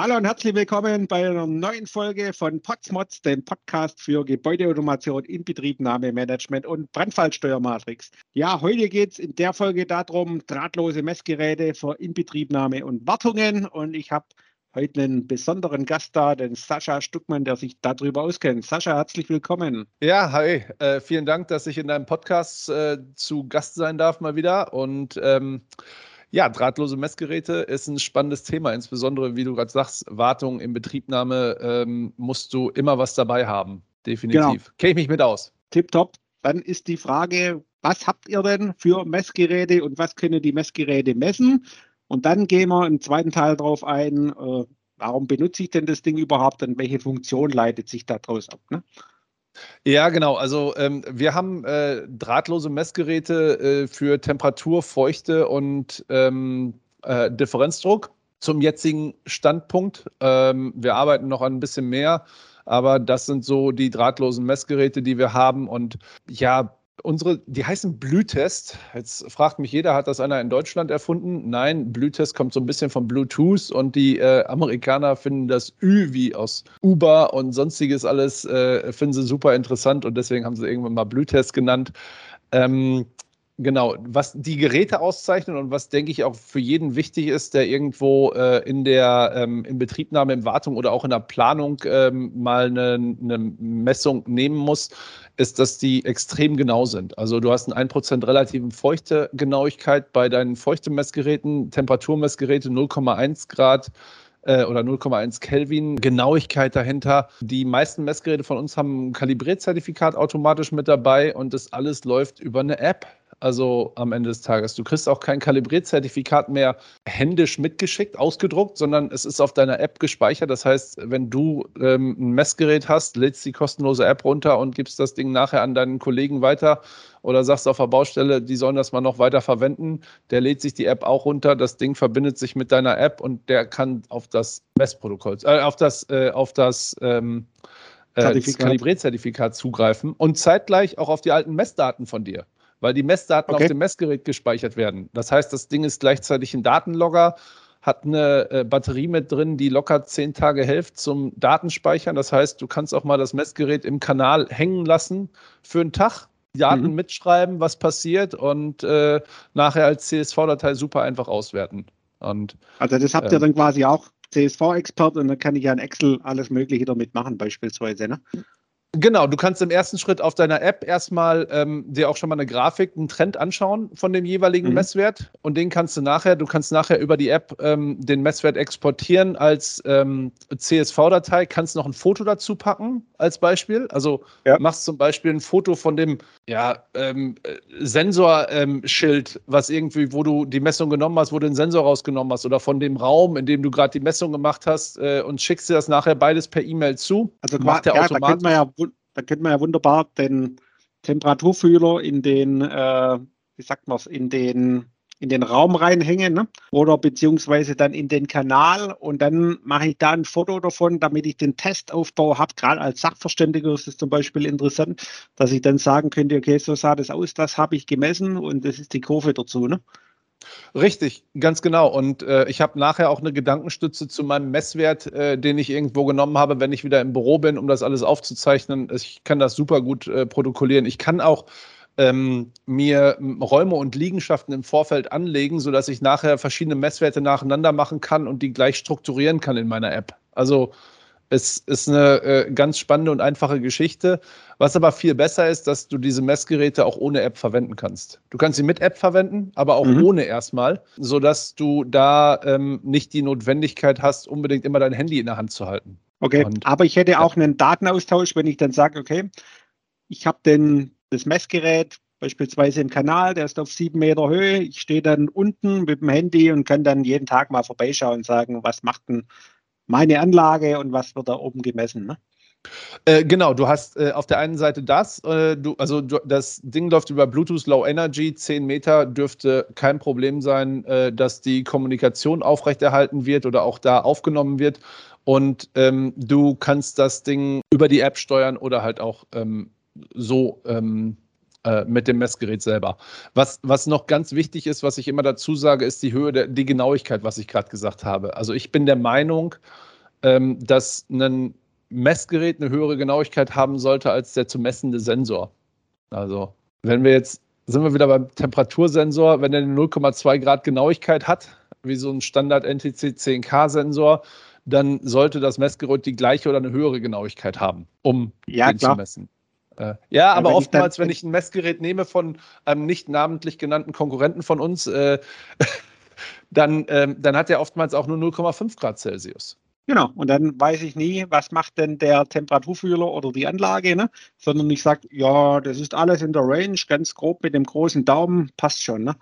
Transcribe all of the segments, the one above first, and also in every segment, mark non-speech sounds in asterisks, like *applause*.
Hallo und herzlich willkommen bei einer neuen Folge von Potsmods, dem Podcast für Gebäudeautomation, Inbetriebnahme, Management und Brandfallsteuermatrix. Ja, heute geht es in der Folge darum, drahtlose Messgeräte für Inbetriebnahme und Wartungen. Und ich habe heute einen besonderen Gast da, den Sascha Stuckmann, der sich darüber auskennt. Sascha, herzlich willkommen. Ja, hi. Äh, vielen Dank, dass ich in deinem Podcast äh, zu Gast sein darf mal wieder. Und ähm, ja, drahtlose Messgeräte ist ein spannendes Thema, insbesondere, wie du gerade sagst, Wartung in Betriebnahme ähm, musst du immer was dabei haben. Definitiv. Genau. Kenne ich mich mit aus. Tipptopp. Dann ist die Frage, was habt ihr denn für Messgeräte und was können die Messgeräte messen? Und dann gehen wir im zweiten Teil darauf ein, äh, warum benutze ich denn das Ding überhaupt und welche Funktion leitet sich daraus ab? Ne? Ja, genau. Also ähm, wir haben äh, drahtlose Messgeräte äh, für Temperatur, Feuchte und ähm, äh, Differenzdruck zum jetzigen Standpunkt. Ähm, wir arbeiten noch an ein bisschen mehr, aber das sind so die drahtlosen Messgeräte, die wir haben. Und ja, unsere, die heißen Blühtest. Jetzt fragt mich jeder, hat das einer in Deutschland erfunden? Nein, Blühtest kommt so ein bisschen von Bluetooth und die äh, Amerikaner finden das Ü wie aus Uber und sonstiges alles, äh, finden sie super interessant und deswegen haben sie irgendwann mal Blühtest genannt. Ähm, Genau, was die Geräte auszeichnen und was, denke ich, auch für jeden wichtig ist, der irgendwo äh, in der ähm, in Betriebnahme, in Wartung oder auch in der Planung ähm, mal eine, eine, Messung nehmen muss, ist, dass die extrem genau sind. Also du hast einen 1% relativen Feuchtegenauigkeit bei deinen Feuchtemessgeräten, Temperaturmessgeräte 0,1 Grad äh, oder 0,1 Kelvin Genauigkeit dahinter. Die meisten Messgeräte von uns haben ein Kalibrierzertifikat automatisch mit dabei und das alles läuft über eine App also am Ende des Tages. Du kriegst auch kein Kalibrierzertifikat mehr händisch mitgeschickt, ausgedruckt, sondern es ist auf deiner App gespeichert. Das heißt, wenn du ähm, ein Messgerät hast, lädst die kostenlose App runter und gibst das Ding nachher an deinen Kollegen weiter oder sagst auf der Baustelle, die sollen das mal noch weiter verwenden. Der lädt sich die App auch runter, das Ding verbindet sich mit deiner App und der kann auf das Messprotokoll, äh, auf das, äh, auf das ähm, äh, Kalibrierzertifikat zugreifen und zeitgleich auch auf die alten Messdaten von dir weil die Messdaten okay. auf dem Messgerät gespeichert werden. Das heißt, das Ding ist gleichzeitig ein Datenlogger, hat eine äh, Batterie mit drin, die locker zehn Tage hilft zum Datenspeichern. Das heißt, du kannst auch mal das Messgerät im Kanal hängen lassen für einen Tag, Daten mhm. mitschreiben, was passiert und äh, nachher als CSV-Datei super einfach auswerten. Und, also das habt ihr ähm, dann quasi auch CSV-Expert und dann kann ich ja in Excel alles Mögliche damit machen, beispielsweise. Ne? Genau, du kannst im ersten Schritt auf deiner App erstmal ähm, dir auch schon mal eine Grafik, einen Trend anschauen von dem jeweiligen mhm. Messwert und den kannst du nachher, du kannst nachher über die App ähm, den Messwert exportieren als ähm, CSV-Datei, kannst noch ein Foto dazu packen als Beispiel. Also ja. machst zum Beispiel ein Foto von dem ja, ähm, Sensorschild, was irgendwie, wo du die Messung genommen hast, wo du den Sensor rausgenommen hast oder von dem Raum, in dem du gerade die Messung gemacht hast äh, und schickst dir das nachher beides per E-Mail zu. Also macht der ja, automatisch. Da da könnte man ja wunderbar den Temperaturfühler in den, äh, wie sagt man in den in den Raum reinhängen ne? oder beziehungsweise dann in den Kanal und dann mache ich da ein Foto davon, damit ich den Testaufbau habe. Gerade als Sachverständiger ist es zum Beispiel interessant, dass ich dann sagen könnte, okay, so sah das aus, das habe ich gemessen und das ist die Kurve dazu. Ne? Richtig, ganz genau. Und äh, ich habe nachher auch eine Gedankenstütze zu meinem Messwert, äh, den ich irgendwo genommen habe, wenn ich wieder im Büro bin, um das alles aufzuzeichnen. Ich kann das super gut äh, protokollieren. Ich kann auch ähm, mir Räume und Liegenschaften im Vorfeld anlegen, sodass ich nachher verschiedene Messwerte nacheinander machen kann und die gleich strukturieren kann in meiner App. Also es ist eine äh, ganz spannende und einfache Geschichte. Was aber viel besser ist, dass du diese Messgeräte auch ohne App verwenden kannst. Du kannst sie mit App verwenden, aber auch mhm. ohne erstmal, sodass du da ähm, nicht die Notwendigkeit hast, unbedingt immer dein Handy in der Hand zu halten. Okay, und, aber ich hätte auch einen Datenaustausch, wenn ich dann sage, okay, ich habe das Messgerät beispielsweise im Kanal, der ist auf sieben Meter Höhe. Ich stehe dann unten mit dem Handy und kann dann jeden Tag mal vorbeischauen und sagen, was macht denn meine Anlage und was wird da oben gemessen. Ne? Äh, genau, du hast äh, auf der einen Seite das, äh, du, also du, das Ding läuft über Bluetooth Low Energy, 10 Meter dürfte kein Problem sein, äh, dass die Kommunikation aufrechterhalten wird oder auch da aufgenommen wird. Und ähm, du kannst das Ding über die App steuern oder halt auch ähm, so ähm, äh, mit dem Messgerät selber. Was, was noch ganz wichtig ist, was ich immer dazu sage, ist die Höhe, der, die Genauigkeit, was ich gerade gesagt habe. Also ich bin der Meinung, ähm, dass ein Messgerät eine höhere Genauigkeit haben sollte als der zu messende Sensor. Also, wenn wir jetzt, sind wir wieder beim Temperatursensor, wenn er eine 0,2 Grad Genauigkeit hat, wie so ein Standard NTC 10K-Sensor, dann sollte das Messgerät die gleiche oder eine höhere Genauigkeit haben, um ja, den klar. zu messen. Äh, ja, aber wenn oftmals, wenn ich ein Messgerät nehme von einem nicht namentlich genannten Konkurrenten von uns, äh, *laughs* dann, ähm, dann hat er oftmals auch nur 0,5 Grad Celsius. Genau, und dann weiß ich nie, was macht denn der Temperaturfühler oder die Anlage, ne? sondern ich sage, ja, das ist alles in der Range, ganz grob mit dem großen Daumen, passt schon. Ne?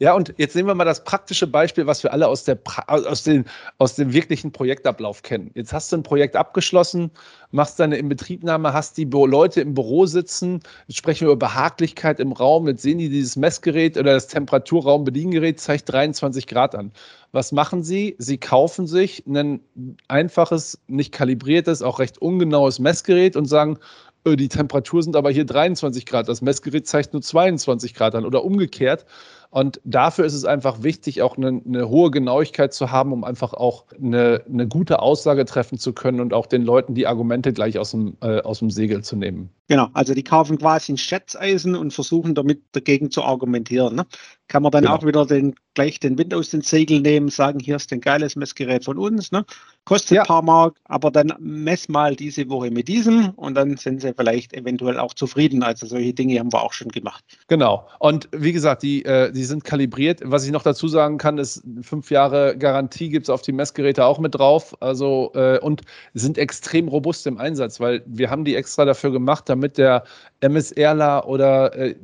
Ja, und jetzt nehmen wir mal das praktische Beispiel, was wir alle aus, der, aus, den, aus dem wirklichen Projektablauf kennen. Jetzt hast du ein Projekt abgeschlossen, machst deine Inbetriebnahme, hast die Leute im Büro sitzen, jetzt sprechen wir über Behaglichkeit im Raum, jetzt sehen die dieses Messgerät oder das Temperaturraumbediengerät zeigt 23 Grad an. Was machen sie? Sie kaufen sich ein einfaches, nicht kalibriertes, auch recht ungenaues Messgerät und sagen, äh, die Temperatur sind aber hier 23 Grad, das Messgerät zeigt nur 22 Grad an oder umgekehrt. Und dafür ist es einfach wichtig, auch eine, eine hohe Genauigkeit zu haben, um einfach auch eine, eine, gute Aussage treffen zu können und auch den Leuten die Argumente gleich aus dem, äh, aus dem Segel zu nehmen. Genau, also die kaufen quasi ein Schätzeisen und versuchen damit dagegen zu argumentieren. Ne? Kann man dann genau. auch wieder den, gleich den Wind aus den Segeln nehmen, sagen, hier ist ein geiles Messgerät von uns, ne? kostet ja. ein paar Mark, aber dann mess mal diese Woche mit diesem und dann sind sie vielleicht eventuell auch zufrieden. Also solche Dinge haben wir auch schon gemacht. Genau, und wie gesagt, die, äh, die sind kalibriert. Was ich noch dazu sagen kann, ist, fünf Jahre Garantie gibt es auf die Messgeräte auch mit drauf. Also, äh, und sind extrem robust im Einsatz, weil wir haben die extra dafür gemacht, damit der MSRler oder äh,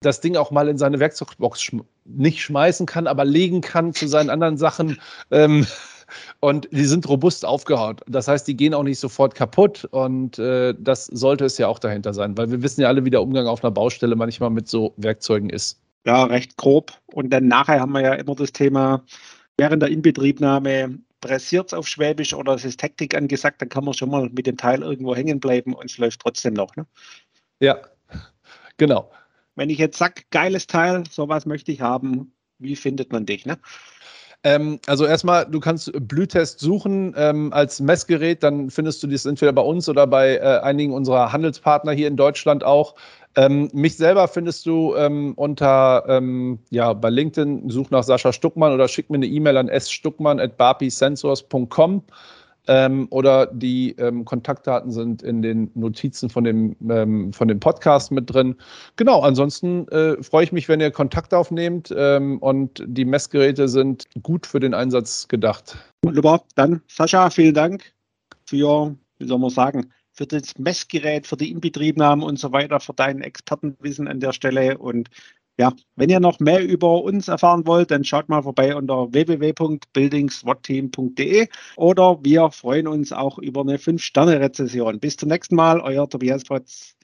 das Ding auch mal in seine Werkzeugbox schm nicht schmeißen kann, aber legen kann zu seinen anderen Sachen. *laughs* Ähm, und die sind robust aufgehaut. Das heißt, die gehen auch nicht sofort kaputt und äh, das sollte es ja auch dahinter sein, weil wir wissen ja alle, wie der Umgang auf einer Baustelle manchmal mit so Werkzeugen ist. Ja, recht grob. Und dann nachher haben wir ja immer das Thema, während der Inbetriebnahme pressiert es auf Schwäbisch oder es ist Taktik angesagt, dann kann man schon mal mit dem Teil irgendwo hängen bleiben und es läuft trotzdem noch. Ne? Ja, genau. Wenn ich jetzt sage, geiles Teil, sowas möchte ich haben, wie findet man dich? Ne? Ähm, also erstmal, du kannst Blühtest suchen ähm, als Messgerät, dann findest du das entweder bei uns oder bei äh, einigen unserer Handelspartner hier in Deutschland auch. Ähm, mich selber findest du ähm, unter, ähm, ja, bei LinkedIn, such nach Sascha Stuckmann oder schick mir eine E-Mail an sstuckmann.barpisensors.com. Ähm, oder die ähm, Kontaktdaten sind in den Notizen von dem, ähm, von dem Podcast mit drin. Genau, ansonsten äh, freue ich mich, wenn ihr Kontakt aufnehmt ähm, und die Messgeräte sind gut für den Einsatz gedacht. Wunderbar, dann Sascha, vielen Dank für, wie soll man sagen, für das Messgerät, für die Inbetriebnahme und so weiter, für dein Expertenwissen an der Stelle. Und ja, wenn ihr noch mehr über uns erfahren wollt, dann schaut mal vorbei unter www.buildingswatteam.de oder wir freuen uns auch über eine 5-Sterne-Rezession. Bis zum nächsten Mal, euer Tobias Potz.